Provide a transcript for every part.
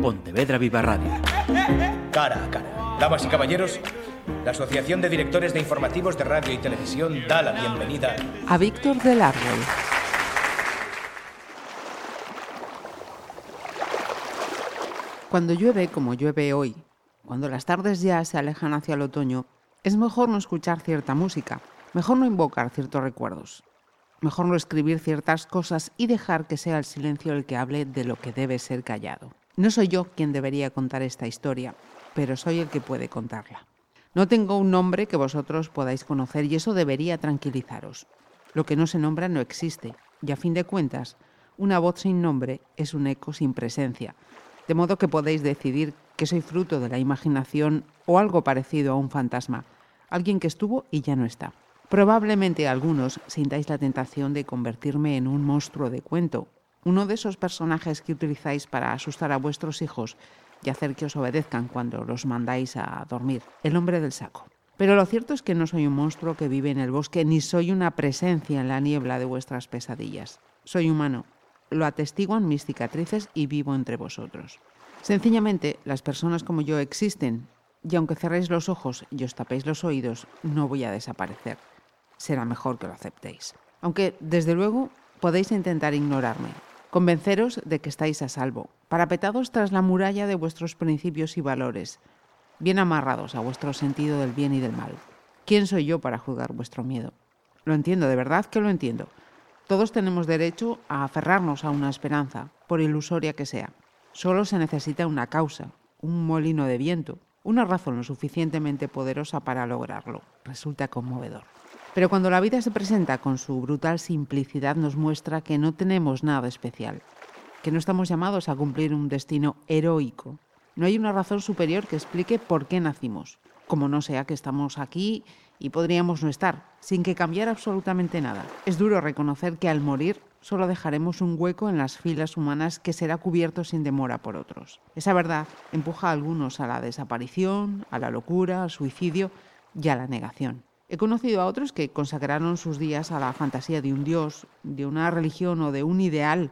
Pontevedra Viva Radio. Cara a cara. Damas y caballeros, la Asociación de Directores de Informativos de Radio y Televisión da la bienvenida a Víctor del Árbol. Cuando llueve, como llueve hoy, cuando las tardes ya se alejan hacia el otoño, es mejor no escuchar cierta música, mejor no invocar ciertos recuerdos, mejor no escribir ciertas cosas y dejar que sea el silencio el que hable de lo que debe ser callado. No soy yo quien debería contar esta historia, pero soy el que puede contarla. No tengo un nombre que vosotros podáis conocer y eso debería tranquilizaros. Lo que no se nombra no existe, y a fin de cuentas, una voz sin nombre es un eco sin presencia, de modo que podéis decidir que soy fruto de la imaginación o algo parecido a un fantasma, alguien que estuvo y ya no está. Probablemente algunos sintáis la tentación de convertirme en un monstruo de cuento, uno de esos personajes que utilizáis para asustar a vuestros hijos y hacer que os obedezcan cuando los mandáis a dormir, el hombre del saco. Pero lo cierto es que no soy un monstruo que vive en el bosque, ni soy una presencia en la niebla de vuestras pesadillas. Soy humano, lo atestiguan mis cicatrices y vivo entre vosotros. Sencillamente, las personas como yo existen, y aunque cerréis los ojos y os tapéis los oídos, no voy a desaparecer. Será mejor que lo aceptéis. Aunque, desde luego, podéis intentar ignorarme, convenceros de que estáis a salvo, parapetados tras la muralla de vuestros principios y valores, bien amarrados a vuestro sentido del bien y del mal. ¿Quién soy yo para juzgar vuestro miedo? Lo entiendo, de verdad que lo entiendo. Todos tenemos derecho a aferrarnos a una esperanza, por ilusoria que sea. Solo se necesita una causa, un molino de viento, una razón lo suficientemente poderosa para lograrlo. Resulta conmovedor. Pero cuando la vida se presenta con su brutal simplicidad nos muestra que no tenemos nada especial, que no estamos llamados a cumplir un destino heroico. No hay una razón superior que explique por qué nacimos, como no sea que estamos aquí y podríamos no estar, sin que cambiara absolutamente nada. Es duro reconocer que al morir solo dejaremos un hueco en las filas humanas que será cubierto sin demora por otros. Esa verdad empuja a algunos a la desaparición, a la locura, al suicidio y a la negación. He conocido a otros que consagraron sus días a la fantasía de un dios, de una religión o de un ideal,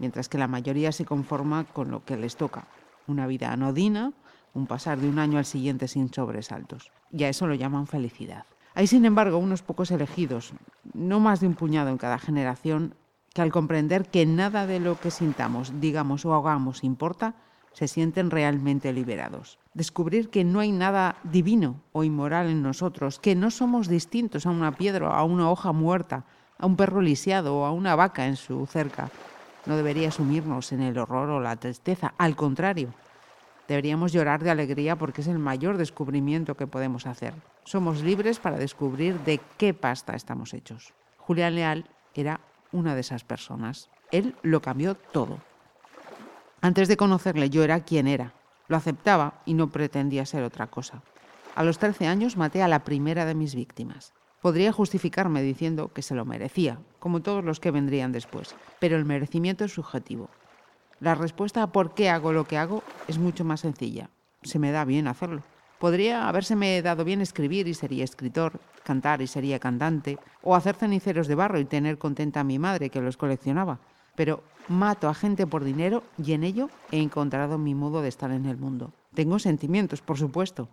mientras que la mayoría se conforma con lo que les toca, una vida anodina, un pasar de un año al siguiente sin sobresaltos. Y a eso lo llaman felicidad. Hay, sin embargo, unos pocos elegidos, no más de un puñado en cada generación, que al comprender que nada de lo que sintamos, digamos o hagamos importa, se sienten realmente liberados. Descubrir que no hay nada divino o inmoral en nosotros, que no somos distintos a una piedra, a una hoja muerta, a un perro lisiado o a una vaca en su cerca. No debería sumirnos en el horror o la tristeza, al contrario. Deberíamos llorar de alegría porque es el mayor descubrimiento que podemos hacer. Somos libres para descubrir de qué pasta estamos hechos. Julián Leal era una de esas personas. Él lo cambió todo. Antes de conocerle yo era quien era. Lo aceptaba y no pretendía ser otra cosa. A los 13 años maté a la primera de mis víctimas. Podría justificarme diciendo que se lo merecía, como todos los que vendrían después, pero el merecimiento es subjetivo. La respuesta a por qué hago lo que hago es mucho más sencilla. Se me da bien hacerlo. Podría habérseme dado bien escribir y sería escritor, cantar y sería cantante, o hacer ceniceros de barro y tener contenta a mi madre que los coleccionaba pero mato a gente por dinero y en ello he encontrado mi modo de estar en el mundo. Tengo sentimientos, por supuesto,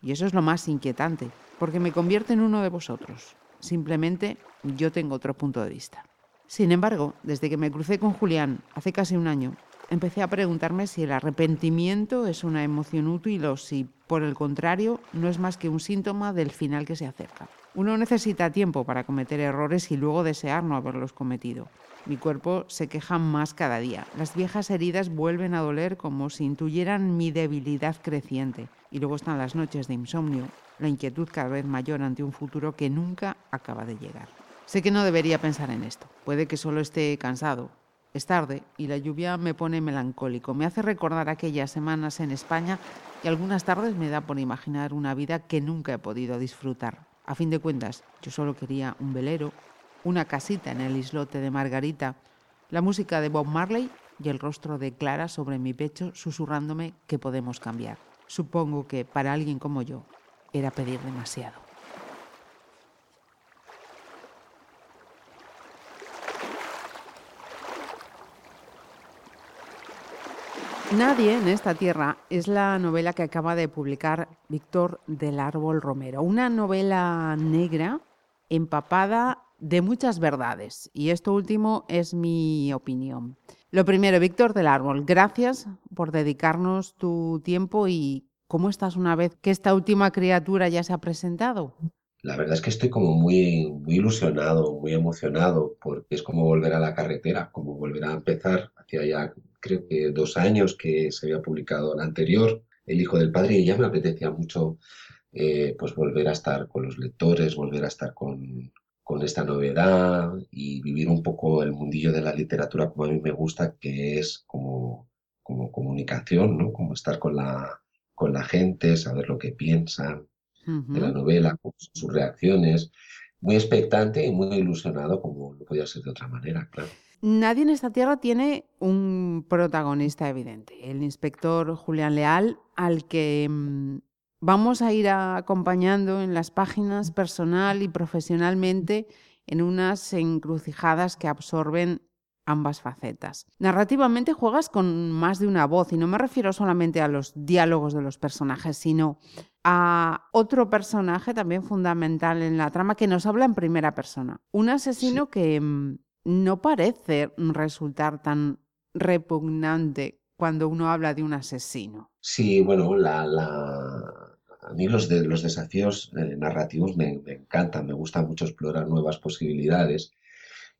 y eso es lo más inquietante, porque me convierte en uno de vosotros. Simplemente yo tengo otro punto de vista. Sin embargo, desde que me crucé con Julián hace casi un año, empecé a preguntarme si el arrepentimiento es una emoción útil o si, por el contrario, no es más que un síntoma del final que se acerca. Uno necesita tiempo para cometer errores y luego desear no haberlos cometido. Mi cuerpo se queja más cada día. Las viejas heridas vuelven a doler como si intuyeran mi debilidad creciente. Y luego están las noches de insomnio, la inquietud cada vez mayor ante un futuro que nunca acaba de llegar. Sé que no debería pensar en esto. Puede que solo esté cansado. Es tarde y la lluvia me pone melancólico. Me hace recordar aquellas semanas en España y algunas tardes me da por imaginar una vida que nunca he podido disfrutar. A fin de cuentas, yo solo quería un velero, una casita en el islote de Margarita, la música de Bob Marley y el rostro de Clara sobre mi pecho susurrándome que podemos cambiar. Supongo que para alguien como yo era pedir demasiado. Nadie en esta tierra es la novela que acaba de publicar Víctor del Árbol Romero, una novela negra empapada de muchas verdades, y esto último es mi opinión. Lo primero, Víctor del Árbol, gracias por dedicarnos tu tiempo y cómo estás una vez que esta última criatura ya se ha presentado. La verdad es que estoy como muy, muy ilusionado, muy emocionado, porque es como volver a la carretera, como volver a empezar hacia ya creo que dos años que se había publicado la anterior, El Hijo del Padre, y ya me apetecía mucho eh, pues volver a estar con los lectores, volver a estar con, con esta novedad y vivir un poco el mundillo de la literatura como a mí me gusta, que es como, como comunicación, ¿no? Como estar con la, con la gente, saber lo que piensan de la novela, sus reacciones. Muy expectante y muy ilusionado, como no podía ser de otra manera, claro. Nadie en esta tierra tiene un protagonista evidente, el inspector Julián Leal, al que mm, vamos a ir acompañando en las páginas personal y profesionalmente en unas encrucijadas que absorben ambas facetas. Narrativamente juegas con más de una voz y no me refiero solamente a los diálogos de los personajes, sino a otro personaje también fundamental en la trama que nos habla en primera persona. Un asesino que mm, no parece resultar tan repugnante cuando uno habla de un asesino. Sí, bueno, a mí los desafíos eh, narrativos me, encantan, me gusta mucho explorar nuevas posibilidades.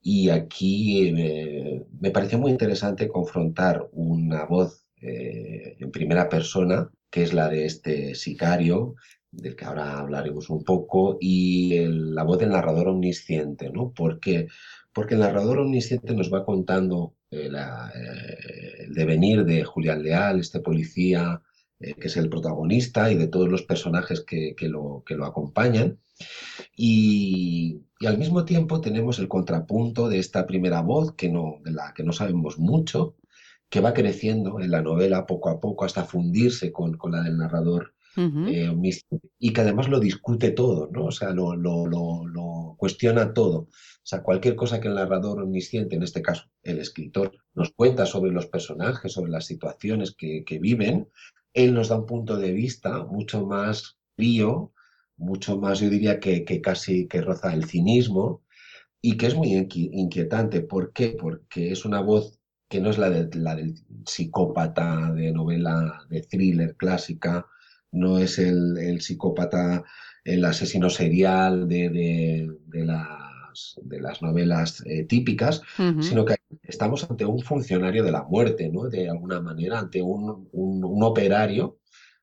Y aquí eh, me pareció muy interesante confrontar una voz eh, en primera persona, que es la de este sicario, del que ahora hablaremos un poco, y la voz del narrador omnisciente, ¿no? Porque porque el narrador omnisciente nos va contando eh, eh, el devenir de Julián Leal, este policía eh, que es el protagonista, y de todos los personajes que, lo, que lo, acompañan. Y, al mismo tiempo tenemos el contrapunto de esta primera voz, que no, de la que no sabemos mucho, que va creciendo en la novela poco a poco hasta fundirse con, la del narrador y que además lo discute todo, ¿no? O sea, lo, lo cuestiona todo. O sea, cualquier cosa que el narrador omnisciente, en este caso el escritor, nos cuenta sobre los personajes, sobre las situaciones que, viven, él nos da un punto de vista mucho más frío, mucho más, yo diría que, casi que roza el cinismo y que es muy inquietante. ¿Por qué? Porque es una voz que no es la, de, la del psicópata de novela de thriller clásica, no es el, psicópata, el asesino serial de la de las novelas eh, típicas, sino que estamos ante un funcionario de la muerte, ¿no? De alguna manera, ante un, operario,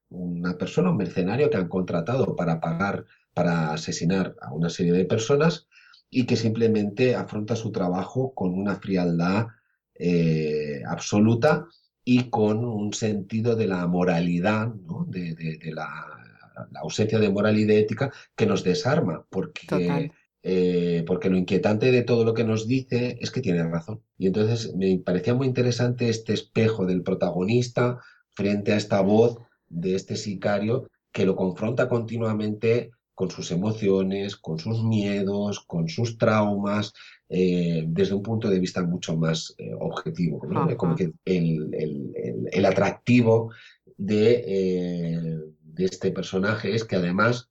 una persona, un mercenario que han contratado para pagar, para asesinar a una serie de personas y que simplemente afronta su trabajo con una frialdad eh, absoluta y con un sentido de la moralidad, de, la, ausencia de moral y de ética que nos desarma, porque eh, porque lo inquietante de todo lo que nos dice es que tiene razón. Y entonces me parecía muy interesante este espejo del protagonista frente a esta voz de este sicario que lo confronta continuamente con sus emociones, con sus miedos, con sus traumas, eh, desde un punto de vista mucho más eh, objetivo. Como que el, atractivo de, de este personaje es que además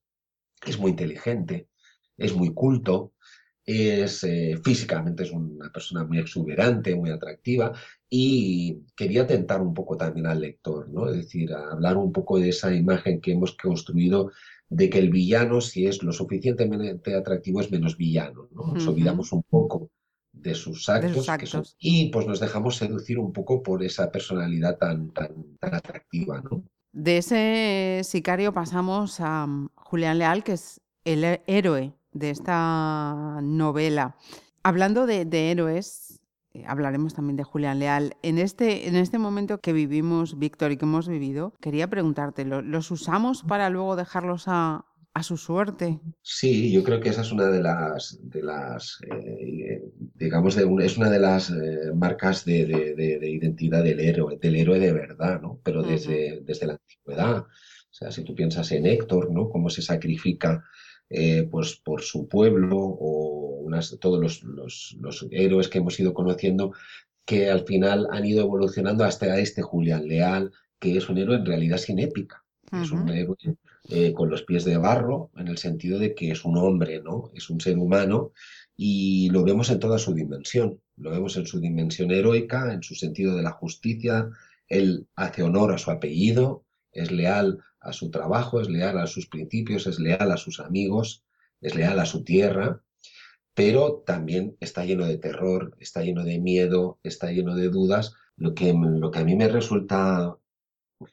es muy inteligente, es muy culto, es eh, físicamente es una persona muy exuberante, muy atractiva y quería tentar un poco también al lector, ¿no? Es decir, hablar un poco de esa imagen que hemos construido de que el villano, si es lo suficientemente atractivo, es menos villano, ¿no? Nos olvidamos un poco de sus actos, y pues nos dejamos seducir un poco por esa personalidad tan, tan, tan atractiva, ¿no? De ese sicario pasamos a mm, Julián Leal, que es el héroe de esta novela. Hablando de, héroes, hablaremos también de Julián Leal. En este, en este momento que vivimos, Víctor, y que hemos vivido, quería preguntarte, ¿los usamos para luego dejarlos a, su suerte? Sí, yo creo que esa es una de las, de las eh, digamos, de es una de las eh, marcas de, identidad del héroe, del héroe de verdad, ¿no? Pero desde, desde la antigüedad. O sea, si tú piensas en Héctor, ¿no? Cómo se sacrifica eh, pues por su pueblo o todos los, héroes que hemos ido conociendo que al final han ido evolucionando hasta este Julián Leal, que es un héroe en realidad sin épica. Es un héroe eh, con los pies de barro, en el sentido de que es un hombre, ¿no? Es un ser humano y lo vemos en toda su dimensión. Lo vemos en su dimensión heroica, en su sentido de la justicia. Él hace honor a su apellido, es leal a su trabajo, es leal a sus principios, es leal a sus amigos, es leal a su tierra, pero también está lleno de terror, está lleno de miedo, está lleno de dudas. Lo que, lo que a mí me resulta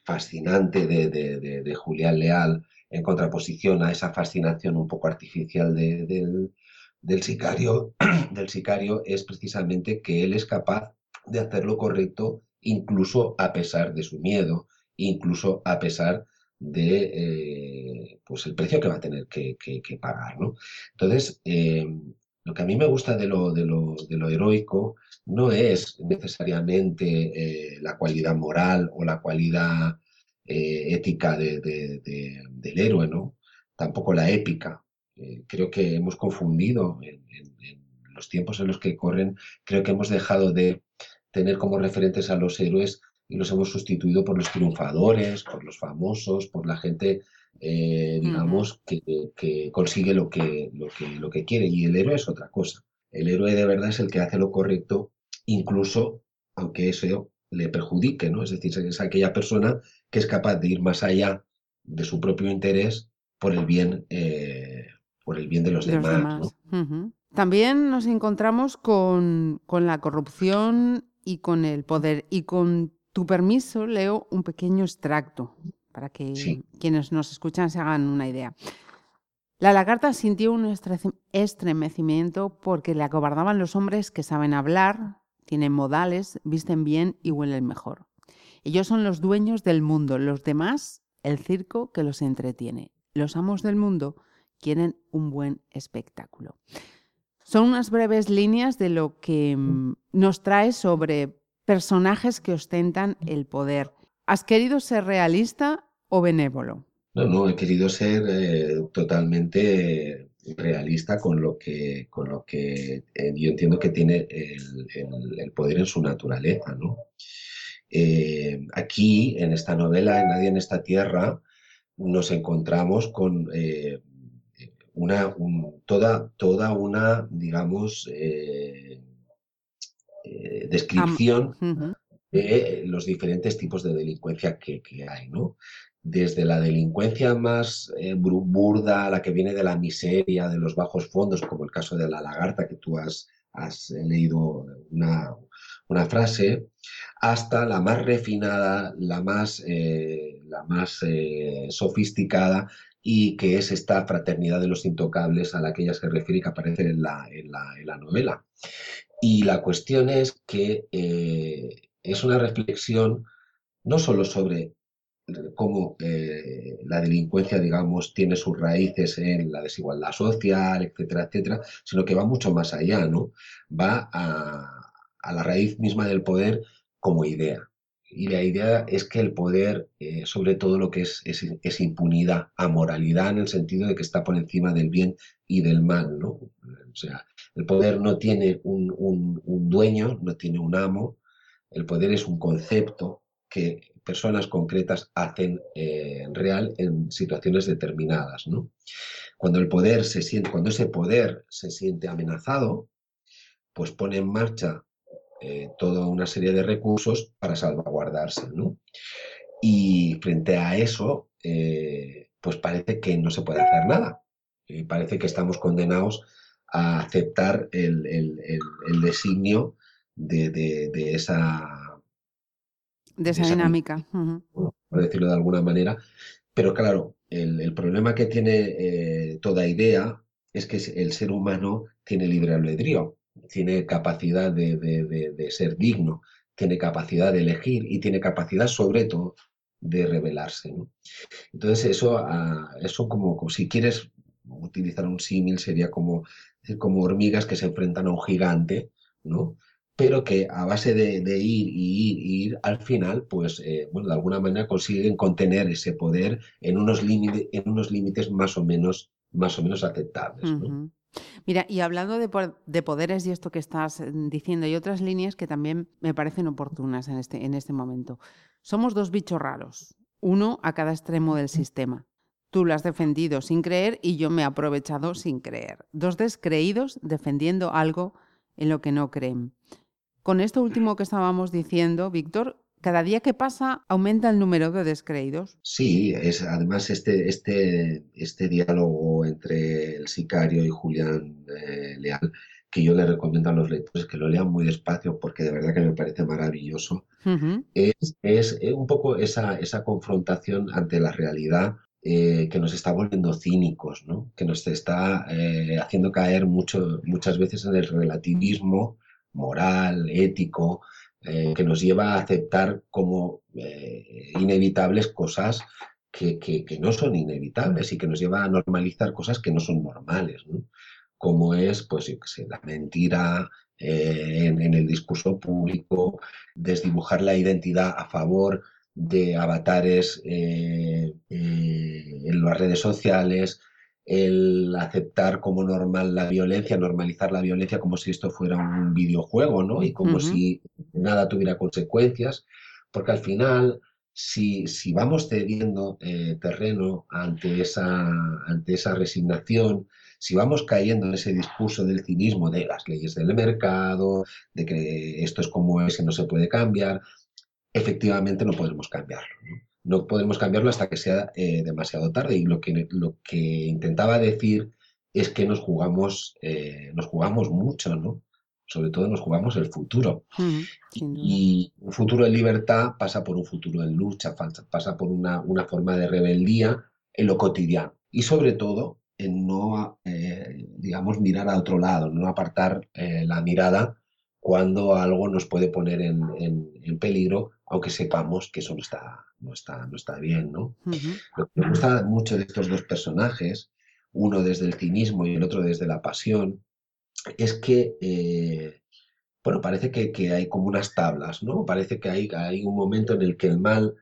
fascinante de, Julián Leal en contraposición a esa fascinación un poco artificial del, del, sicario, del sicario es precisamente que él es capaz de hacer lo correcto incluso a pesar de su miedo, incluso a pesar de eh, pues el precio que va a tener que, pagar. ¿no? Entonces, eh, lo que a mí me gusta de lo, de lo, de lo heroico no es necesariamente eh, la cualidad moral o la cualidad ética de, del héroe, ¿no? tampoco la épica. creo que hemos confundido en los tiempos en los que corren, creo que hemos dejado de tener como referentes a los héroes y los hemos sustituido por los triunfadores, por los famosos, por la gente, eh, digamos, que, consigue lo que, lo, que, lo que quiere. Y el héroe es otra cosa. El héroe de verdad es el que hace lo correcto, incluso aunque eso le perjudique, ¿no? Es decir, es aquella persona que es capaz de ir más allá de su propio interés por el bien, eh, por el bien de los demás. También nos encontramos con, con la corrupción y con el poder y con tu permiso, leo un pequeño extracto para que quienes nos escuchan se hagan una idea. La lagarta sintió un estremecimiento porque le acobardaban los hombres que saben hablar, tienen modales, visten bien y huelen mejor. Ellos son los dueños del mundo, los demás, el circo que los entretiene. Los amos del mundo quieren un buen espectáculo. Son unas breves líneas de lo que mm, nos trae sobre personajes que ostentan el poder. ¿Has querido ser realista o benévolo? No, no, he querido ser eh, totalmente realista con lo que, con lo que eh, yo entiendo que tiene el, poder en su naturaleza. ¿no? Eh, aquí, en esta novela, en Nadie en esta tierra, nos encontramos con una, toda, toda una, digamos, descripción de los diferentes tipos de delincuencia que, hay, ¿no? Desde la delincuencia más eh, burda, la que viene de la miseria, de los bajos fondos, como el caso de la lagarta que tú has, has leído una, una frase, hasta la más refinada, la más, eh, la más sofisticada y que es esta fraternidad de los intocables a la que ella se refiere y que aparece en la, en la, en la novela. Y la cuestión es que eh, es una reflexión no solo sobre cómo eh, la delincuencia, digamos, tiene sus raíces en la desigualdad social, etcétera, etcétera, sino que va mucho más allá, ¿no? Va a, la raíz misma del poder como idea. Y la idea es que el poder, eh, sobre todo lo que es, es, es, impunidad, amoralidad en el sentido de que está por encima del bien y del mal, ¿no? O sea, el poder no tiene un, dueño, no tiene un amo. El poder es un concepto que personas concretas hacen eh, real en situaciones determinadas. Cuando el poder se siente, cuando ese poder se siente amenazado, pues pone en marcha eh, toda una serie de recursos para salvaguardarse. Y frente a eso, eh, pues parece que no se puede hacer nada. Y parece que estamos condenados a aceptar el, designio de, esa... De esa, dinámica. Por decirlo de alguna manera. Pero claro, el, problema que tiene eh, toda idea es que el ser humano tiene libre albedrío, tiene capacidad de, ser digno, tiene capacidad de elegir y tiene capacidad sobre todo de rebelarse. Entonces eso, ah, eso como, como, si quieres utilizar un símil sería como como hormigas que se enfrentan a un gigante, ¿no? Pero que a base de, ir y ir y ir, al final, pues, eh, bueno, de alguna manera consiguen contener ese poder en unos, límites, en unos límites más o menos, más o menos aceptables. Mira, y hablando de, poderes y esto que estás mm, diciendo, y otras líneas que también me parecen oportunas en este, en este momento. Somos dos bichos raros, uno a cada extremo del sistema. Tú lo has defendido sin creer y yo me he aprovechado sin creer. Dos descreídos defendiendo algo en lo que no creen. Con esto último que estábamos diciendo, Víctor, cada día que pasa aumenta el número de descreídos. Sí, es además este, este, este diálogo entre el sicario y Julián eh, Leal, que yo le recomiendo a los lectores que lo lean muy despacio porque de verdad que me parece maravilloso, es, es, eh, un poco esa, esa confrontación ante la realidad eh, que nos está volviendo cínicos, ¿no? que nos está haciendo caer mucho, muchas veces en el relativismo moral, ético, eh, que nos lleva a aceptar como eh, inevitables cosas que, no son inevitables y que nos lleva a normalizar cosas que no son normales, como es, pues, yo sé, la mentira eh, en, el discurso público, desdibujar la identidad a favor de avatares en las redes sociales, el aceptar como normal la violencia, normalizar la violencia como si esto fuera un videojuego, ¿no? Y como si nada tuviera consecuencias, porque al final, si, si vamos cediendo eh, terreno ante esa, ante esa resignación, si vamos cayendo en ese discurso del cinismo de las leyes del mercado, de que esto es como es y no se puede cambiar, efectivamente no podremos cambiarlo. ¿no? No podemos cambiarlo hasta que sea eh, demasiado tarde. Y lo que, lo que intentaba decir es que nos jugamos, eh, nos jugamos mucho, ¿no? Sobre todo nos jugamos el futuro. y un futuro de libertad pasa por un futuro en lucha, pasa por una, una forma de rebeldía en lo cotidiano. Y sobre todo en no, eh, digamos, mirar a otro lado, no apartar la mirada cuando algo nos puede poner en, en peligro, aunque sepamos que eso no está, no está, no está bien, ¿no? Lo que me gusta mucho de estos dos personajes, uno desde el cinismo y el otro desde la pasión, es que, eh, bueno, parece que, hay como unas tablas, ¿no? Parece que hay, hay un momento en el que el mal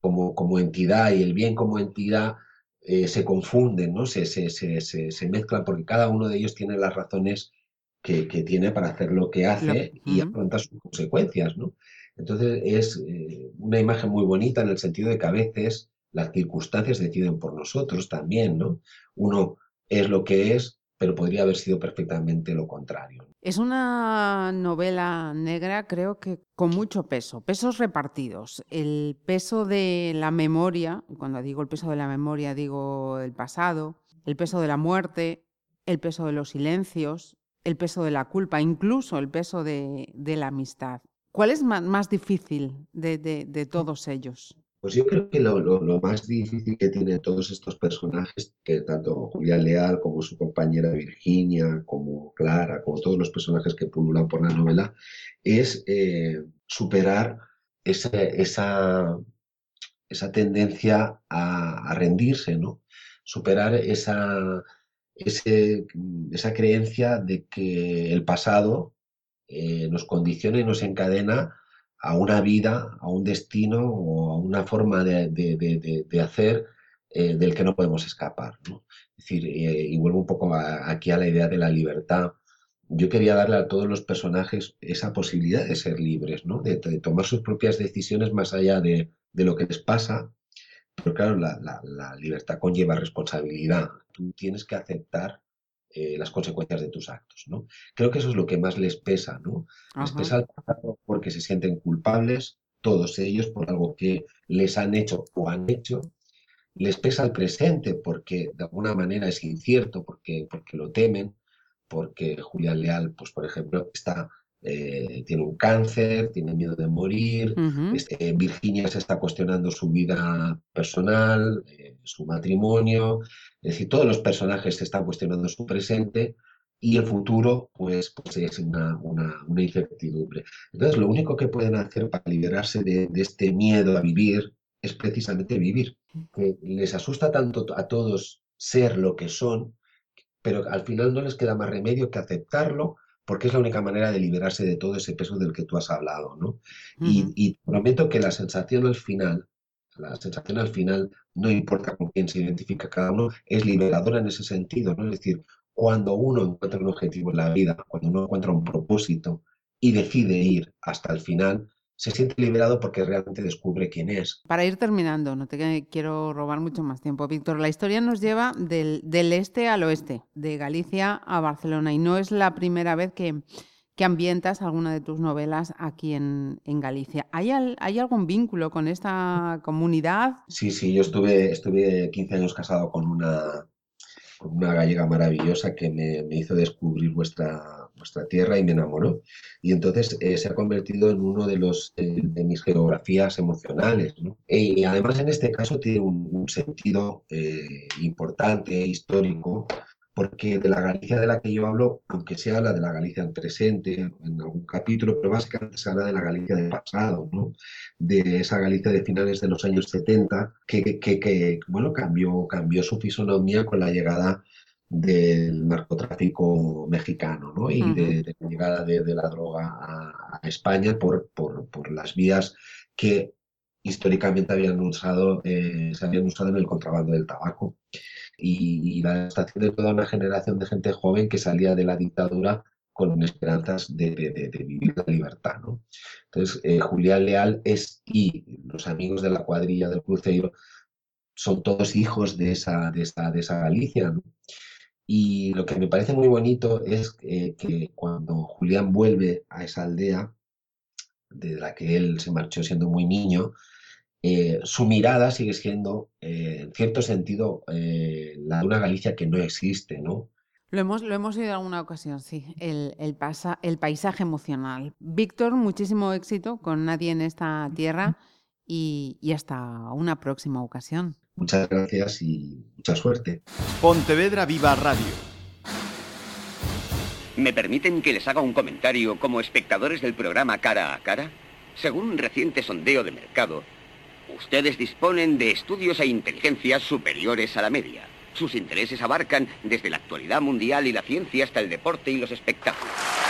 como, como entidad y el bien como entidad eh, se confunden, ¿no? Se, se, se, se, mezclan porque cada uno de ellos tiene las razones que, que tiene para hacer lo que hace y afronta sus consecuencias, ¿no? Entonces es eh, una imagen muy bonita en el sentido de que a veces las circunstancias deciden por nosotros también, ¿no? Uno es lo que es, pero podría haber sido perfectamente lo contrario. Es una novela negra, creo que con mucho peso, pesos repartidos. El peso de la memoria, cuando digo el peso de la memoria digo el pasado, el peso de la muerte, el peso de los silencios, el peso de la culpa, incluso el peso de la amistad. ¿Cuál es más, difícil de, todos ellos? Pues yo creo que lo, más difícil que tienen todos estos personajes, que tanto Julián Leal como su compañera Virginia, como Clara, como todos los personajes que pululan por la novela, es eh, superar esa, esa, esa tendencia a, rendirse, ¿no? Superar esa, esa creencia de que el pasado eh, nos condiciona y nos encadena a una vida, a un destino o a una forma de, hacer eh, del que no podemos escapar. Es decir, eh, y vuelvo un poco aquí a la idea de la libertad. Yo quería darle a todos los personajes esa posibilidad de ser libres, de, tomar sus propias decisiones más allá de, lo que les pasa. Pero claro, la, la libertad conlleva responsabilidad. Tú tienes que aceptar eh, las consecuencias de tus actos, ¿no? Creo que eso es lo que más les pesa, ¿no? Les pesa al pasado porque se sienten culpables, todos ellos, por algo que les han hecho o han hecho. Les pesa al presente porque de alguna manera es incierto, porque, porque lo temen, porque Julián Leal, pues por ejemplo, está eh, tiene un cáncer, tiene miedo de morir, este, Virginia se está cuestionando su vida personal, eh, su matrimonio, es decir, todos los personajes se están cuestionando su presente y el futuro pues, pues es una, incertidumbre. Entonces, lo único que pueden hacer para liberarse de, este miedo a vivir es precisamente vivir. Que les asusta tanto a todos ser lo que son, pero al final no les queda más remedio que aceptarlo porque es la única manera de liberarse de todo ese peso del que tú has hablado, ¿no? y, prometo que la sensación al final, la sensación al final, no importa con quién se identifica cada uno, es liberadora en ese sentido, ¿no? Es decir, cuando uno encuentra un objetivo en la vida, cuando uno encuentra un propósito y decide ir hasta el final, se siente liberado porque realmente descubre quién es. Para ir terminando, no te quiero robar mucho más tiempo, Víctor, la historia nos lleva del, del este al oeste, de Galicia a Barcelona, y no es la primera vez que, que ambientas alguna de tus novelas aquí en, en Galicia. ¿Hay, ¿Hay, algún vínculo con esta comunidad? Sí, sí, yo estuve, estuve 15 años casado con una, una gallega maravillosa que me, hizo descubrir vuestra, nuestra tierra y me enamoró. Y entonces eh, se ha convertido en uno de, los, eh, de mis geografías emocionales. ¿no? Y además en este caso tiene un, sentido eh, importante, histórico, porque de la Galicia de la que yo hablo, aunque se habla de la Galicia en presente, en algún capítulo, pero básicamente se habla de la Galicia del pasado, ¿no? de esa Galicia de finales de los años 70, que, que, que bueno, cambió, cambió su fisonomía con la llegada del narcotráfico mexicano ¿no? y uh -huh. de, de, la llegada de, de la droga a, a España por, por, por, las vías que históricamente habían usado, eh, se habían usado en el contrabando del tabaco. Y, la estación de toda una generación de gente joven que salía de la dictadura con esperanzas de, vivir la libertad. ¿no? Entonces, eh, Julián Leal es, y los amigos de la cuadrilla del Cruceiro son todos hijos de esa, de esa, de esa Galicia. Y lo que me parece muy bonito es eh, que cuando Julián vuelve a esa aldea, de la que él se marchó siendo muy niño, eh, su mirada sigue siendo, eh, en cierto sentido, eh, la de una Galicia que no existe, ¿no? Lo hemos, lo hemos oído en alguna ocasión, sí, el, el, pasa, el paisaje emocional. Víctor, muchísimo éxito con Nadie en esta tierra y, y hasta una próxima ocasión. Muchas gracias y mucha suerte. Pontevedra Viva Radio. ¿Me permiten que les haga un comentario como espectadores del programa Cara a Cara? Según un reciente sondeo de mercado, ustedes disponen de estudios e inteligencias superiores a la media. Sus intereses abarcan desde la actualidad mundial y la ciencia hasta el deporte y los espectáculos.